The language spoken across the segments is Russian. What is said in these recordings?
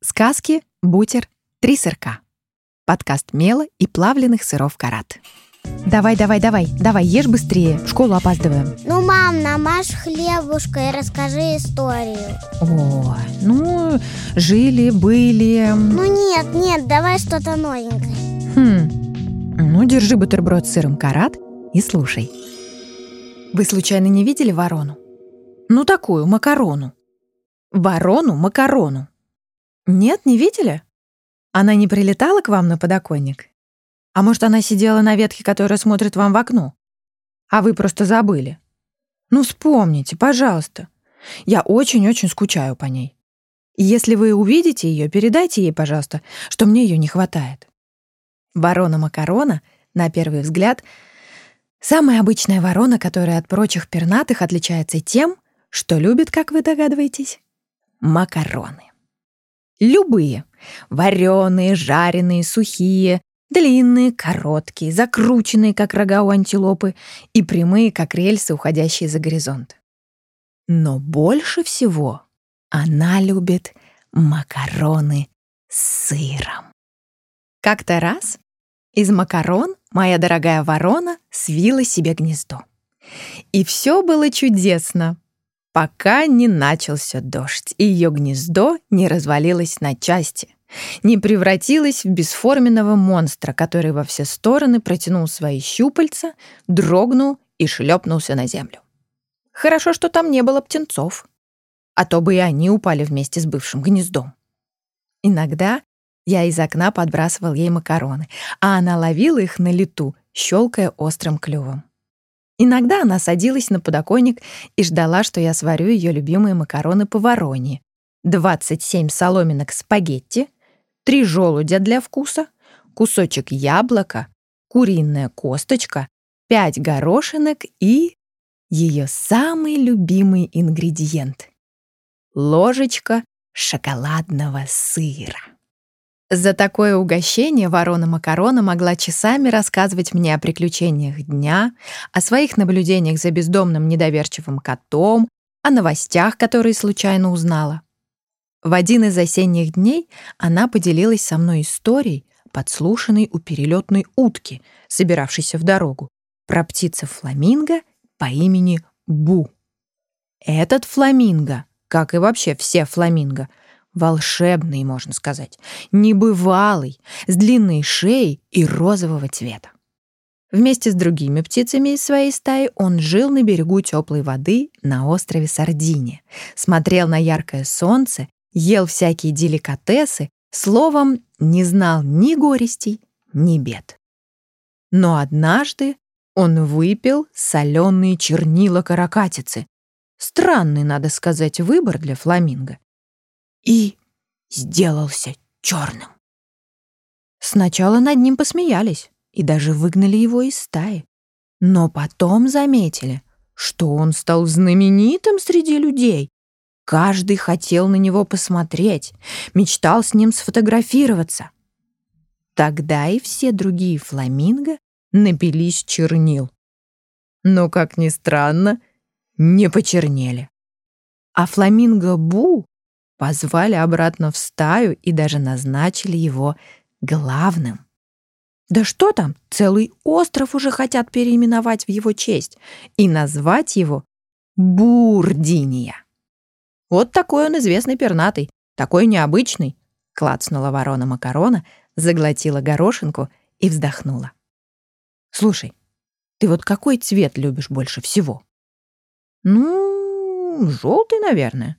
Сказки, бутер, три сырка. Подкаст мела и плавленых сыров карат. Давай, давай, давай, давай, ешь быстрее, в школу опаздываем. Ну, мам, намажь хлебушка и расскажи историю. О, ну, жили, были. Ну нет, нет, давай что-то новенькое. Хм, ну, держи бутерброд с сыром карат и слушай. Вы случайно не видели ворону? Ну, такую, макарону. Ворону-макарону. Нет, не видели? Она не прилетала к вам на подоконник? А может, она сидела на ветке, которая смотрит вам в окно? А вы просто забыли? Ну, вспомните, пожалуйста. Я очень-очень скучаю по ней. Если вы увидите ее, передайте ей, пожалуйста, что мне ее не хватает. Ворона Макарона, на первый взгляд, самая обычная ворона, которая от прочих пернатых отличается тем, что любит, как вы догадываетесь, макароны. Любые. Вареные, жареные, сухие, длинные, короткие, закрученные, как рога у антилопы, и прямые, как рельсы, уходящие за горизонт. Но больше всего она любит макароны с сыром. Как-то раз из макарон моя дорогая ворона свила себе гнездо. И все было чудесно пока не начался дождь, и ее гнездо не развалилось на части, не превратилось в бесформенного монстра, который во все стороны протянул свои щупальца, дрогнул и шлепнулся на землю. Хорошо, что там не было птенцов, а то бы и они упали вместе с бывшим гнездом. Иногда я из окна подбрасывал ей макароны, а она ловила их на лету, щелкая острым клювом. Иногда она садилась на подоконник и ждала, что я сварю ее любимые макароны по вороне. 27 соломинок спагетти, три желудя для вкуса, кусочек яблока, куриная косточка, 5 горошинок и ее самый любимый ингредиент — ложечка шоколадного сыра. За такое угощение ворона Макарона могла часами рассказывать мне о приключениях дня, о своих наблюдениях за бездомным недоверчивым котом, о новостях, которые случайно узнала. В один из осенних дней она поделилась со мной историей, подслушанной у перелетной утки, собиравшейся в дорогу, про птицу фламинго по имени Бу. Этот фламинго, как и вообще все фламинго, волшебный, можно сказать, небывалый, с длинной шеей и розового цвета. Вместе с другими птицами из своей стаи он жил на берегу теплой воды на острове Сардиния, смотрел на яркое солнце, ел всякие деликатесы, словом, не знал ни горестей, ни бед. Но однажды он выпил соленые чернила каракатицы. Странный, надо сказать, выбор для фламинго и сделался черным. Сначала над ним посмеялись и даже выгнали его из стаи. Но потом заметили, что он стал знаменитым среди людей. Каждый хотел на него посмотреть, мечтал с ним сфотографироваться. Тогда и все другие фламинго напились чернил. Но, как ни странно, не почернели. А фламинго Бу позвали обратно в стаю и даже назначили его главным. Да что там, целый остров уже хотят переименовать в его честь и назвать его Бурдиния. Вот такой он известный пернатый, такой необычный, клацнула ворона Макарона, заглотила горошинку и вздохнула. Слушай, ты вот какой цвет любишь больше всего? Ну, желтый, наверное.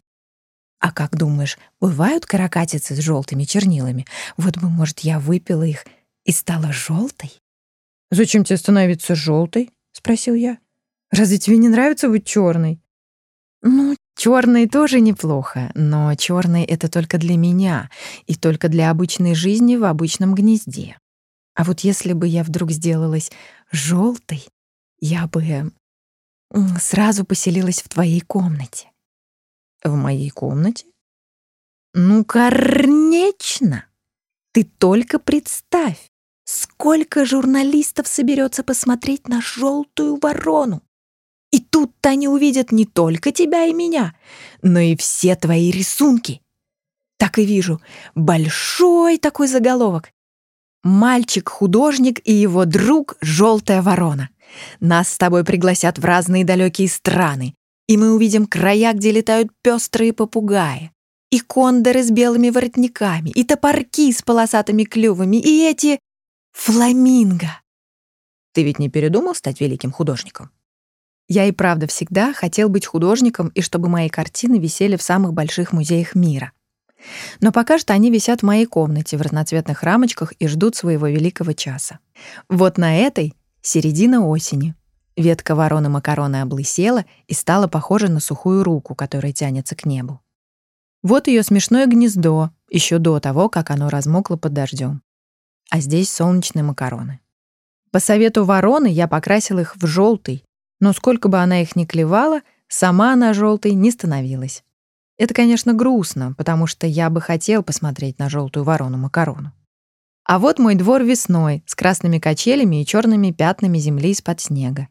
А как думаешь, бывают каракатицы с желтыми чернилами? Вот бы, может, я выпила их и стала желтой? Зачем тебе становиться желтой? спросил я. Разве тебе не нравится быть черной? Ну, черный тоже неплохо, но черный это только для меня и только для обычной жизни в обычном гнезде. А вот если бы я вдруг сделалась желтой, я бы сразу поселилась в твоей комнате. В моей комнате? Ну, конечно. Ты только представь, сколько журналистов соберется посмотреть на желтую ворону. И тут-то они увидят не только тебя и меня, но и все твои рисунки. Так и вижу. Большой такой заголовок. «Мальчик-художник и его друг — желтая ворона». Нас с тобой пригласят в разные далекие страны, и мы увидим края, где летают пестрые попугаи, и кондоры с белыми воротниками, и топорки с полосатыми клювами, и эти фламинго. Ты ведь не передумал стать великим художником? Я и правда всегда хотел быть художником и чтобы мои картины висели в самых больших музеях мира. Но пока что они висят в моей комнате в разноцветных рамочках и ждут своего великого часа. Вот на этой середина осени. Ветка вороны макароны облысела и стала похожа на сухую руку, которая тянется к небу. Вот ее смешное гнездо, еще до того, как оно размокло под дождем. А здесь солнечные макароны. По совету вороны я покрасил их в желтый, но сколько бы она их ни клевала, сама она желтой не становилась. Это, конечно, грустно, потому что я бы хотел посмотреть на желтую ворону-макарону. А вот мой двор весной с красными качелями и черными пятнами земли из-под снега.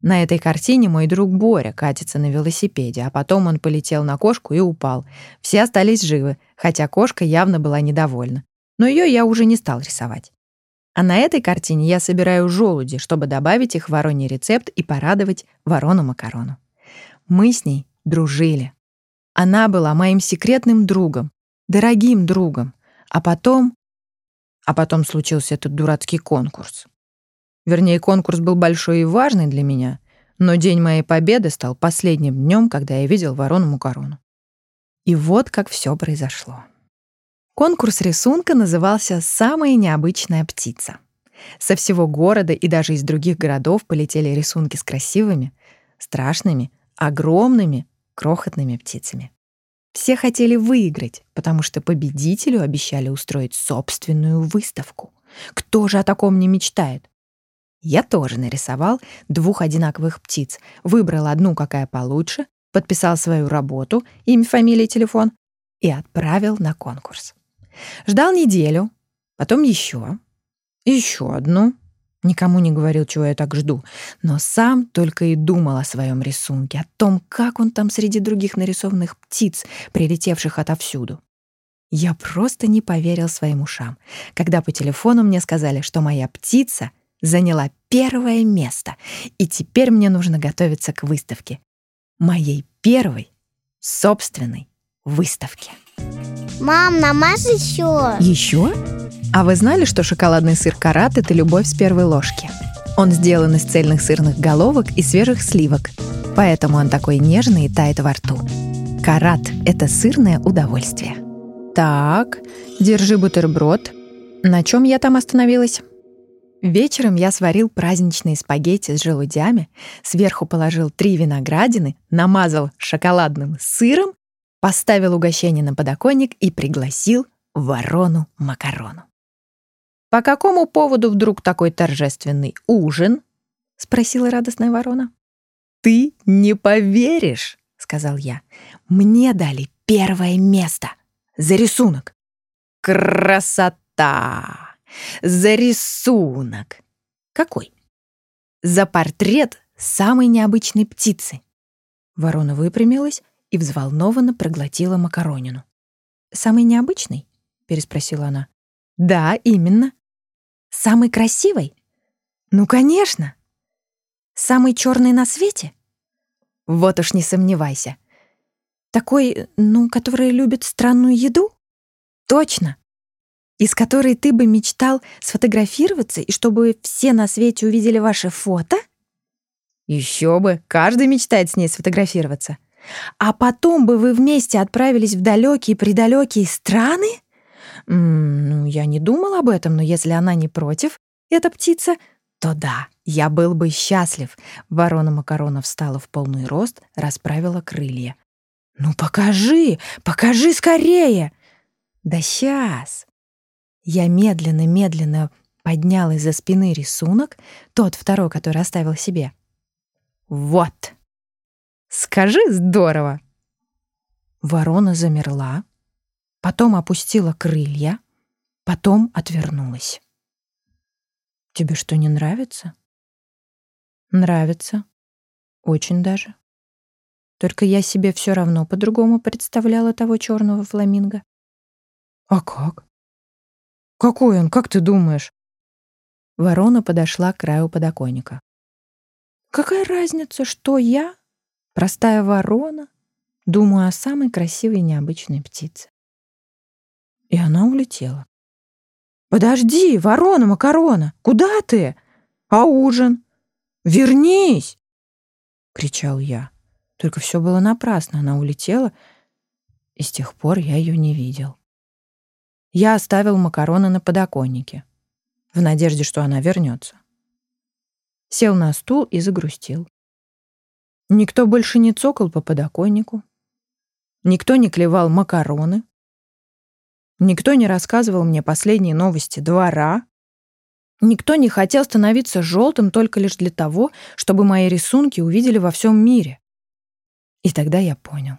На этой картине мой друг Боря катится на велосипеде, а потом он полетел на кошку и упал. Все остались живы, хотя кошка явно была недовольна. Но ее я уже не стал рисовать. А на этой картине я собираю желуди, чтобы добавить их в вороний рецепт и порадовать ворону-макарону. Мы с ней дружили. Она была моим секретным другом, дорогим другом. А потом... А потом случился этот дурацкий конкурс. Вернее, конкурс был большой и важный для меня, но день моей победы стал последним днем, когда я видел ворону-мукарону. И вот как все произошло. Конкурс рисунка назывался «Самая необычная птица». Со всего города и даже из других городов полетели рисунки с красивыми, страшными, огромными, крохотными птицами. Все хотели выиграть, потому что победителю обещали устроить собственную выставку. Кто же о таком не мечтает? Я тоже нарисовал двух одинаковых птиц, выбрал одну, какая получше, подписал свою работу, имя, фамилия, телефон и отправил на конкурс. Ждал неделю, потом еще, еще одну, Никому не говорил, чего я так жду, но сам только и думал о своем рисунке, о том, как он там среди других нарисованных птиц, прилетевших отовсюду. Я просто не поверил своим ушам, когда по телефону мне сказали, что моя птица заняла первое место, и теперь мне нужно готовиться к выставке. Моей первой собственной выставке. Мам, намажь еще. Еще? А вы знали, что шоколадный сыр карат — это любовь с первой ложки? Он сделан из цельных сырных головок и свежих сливок, поэтому он такой нежный и тает во рту. Карат — это сырное удовольствие. Так, держи бутерброд. На чем я там остановилась? Вечером я сварил праздничные спагетти с желудями, сверху положил три виноградины, намазал шоколадным сыром, поставил угощение на подоконник и пригласил ворону-макарону. «По какому поводу вдруг такой торжественный ужин?» — спросила радостная ворона. «Ты не поверишь!» — сказал я. «Мне дали первое место за рисунок». «Красота! За рисунок!» «Какой?» «За портрет самой необычной птицы». Ворона выпрямилась и взволнованно проглотила макаронину. «Самый необычный?» — переспросила она. «Да, именно. Самый красивый? Ну, конечно. Самый черный на свете? Вот уж не сомневайся. Такой, ну, который любит странную еду? Точно. Из которой ты бы мечтал сфотографироваться и чтобы все на свете увидели ваше фото? Еще бы, каждый мечтает с ней сфотографироваться. А потом бы вы вместе отправились в далекие-предалекие страны? ну, я не думал об этом, но если она не против, эта птица, то да, я был бы счастлив. Ворона Макарона встала в полный рост, расправила крылья. «Ну покажи, покажи скорее!» «Да сейчас!» Я медленно-медленно поднял из-за спины рисунок, тот второй, который оставил себе. «Вот!» «Скажи здорово!» Ворона замерла, потом опустила крылья, потом отвернулась. «Тебе что, не нравится?» «Нравится. Очень даже. Только я себе все равно по-другому представляла того черного фламинго. А как? Какой он, как ты думаешь? Ворона подошла к краю подоконника. Какая разница, что я, простая ворона, думаю о самой красивой и необычной птице? И она улетела. «Подожди, ворона-макарона, куда ты? А ужин? Вернись!» — кричал я. Только все было напрасно, она улетела, и с тех пор я ее не видел. Я оставил макароны на подоконнике, в надежде, что она вернется. Сел на стул и загрустил. Никто больше не цокал по подоконнику. Никто не клевал макароны. Никто не рассказывал мне последние новости двора. Никто не хотел становиться желтым только лишь для того, чтобы мои рисунки увидели во всем мире. И тогда я понял,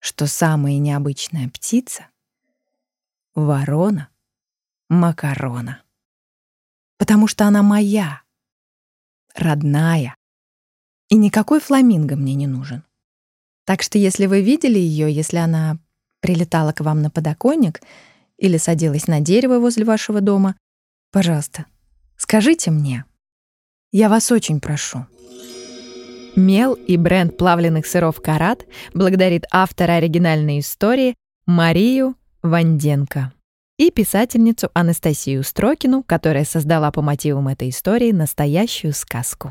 что самая необычная птица — ворона макарона. Потому что она моя, родная, и никакой фламинго мне не нужен. Так что если вы видели ее, если она прилетала к вам на подоконник или садилась на дерево возле вашего дома, пожалуйста, скажите мне. Я вас очень прошу. Мел и бренд плавленных сыров «Карат» благодарит автора оригинальной истории Марию Ванденко и писательницу Анастасию Строкину, которая создала по мотивам этой истории настоящую сказку.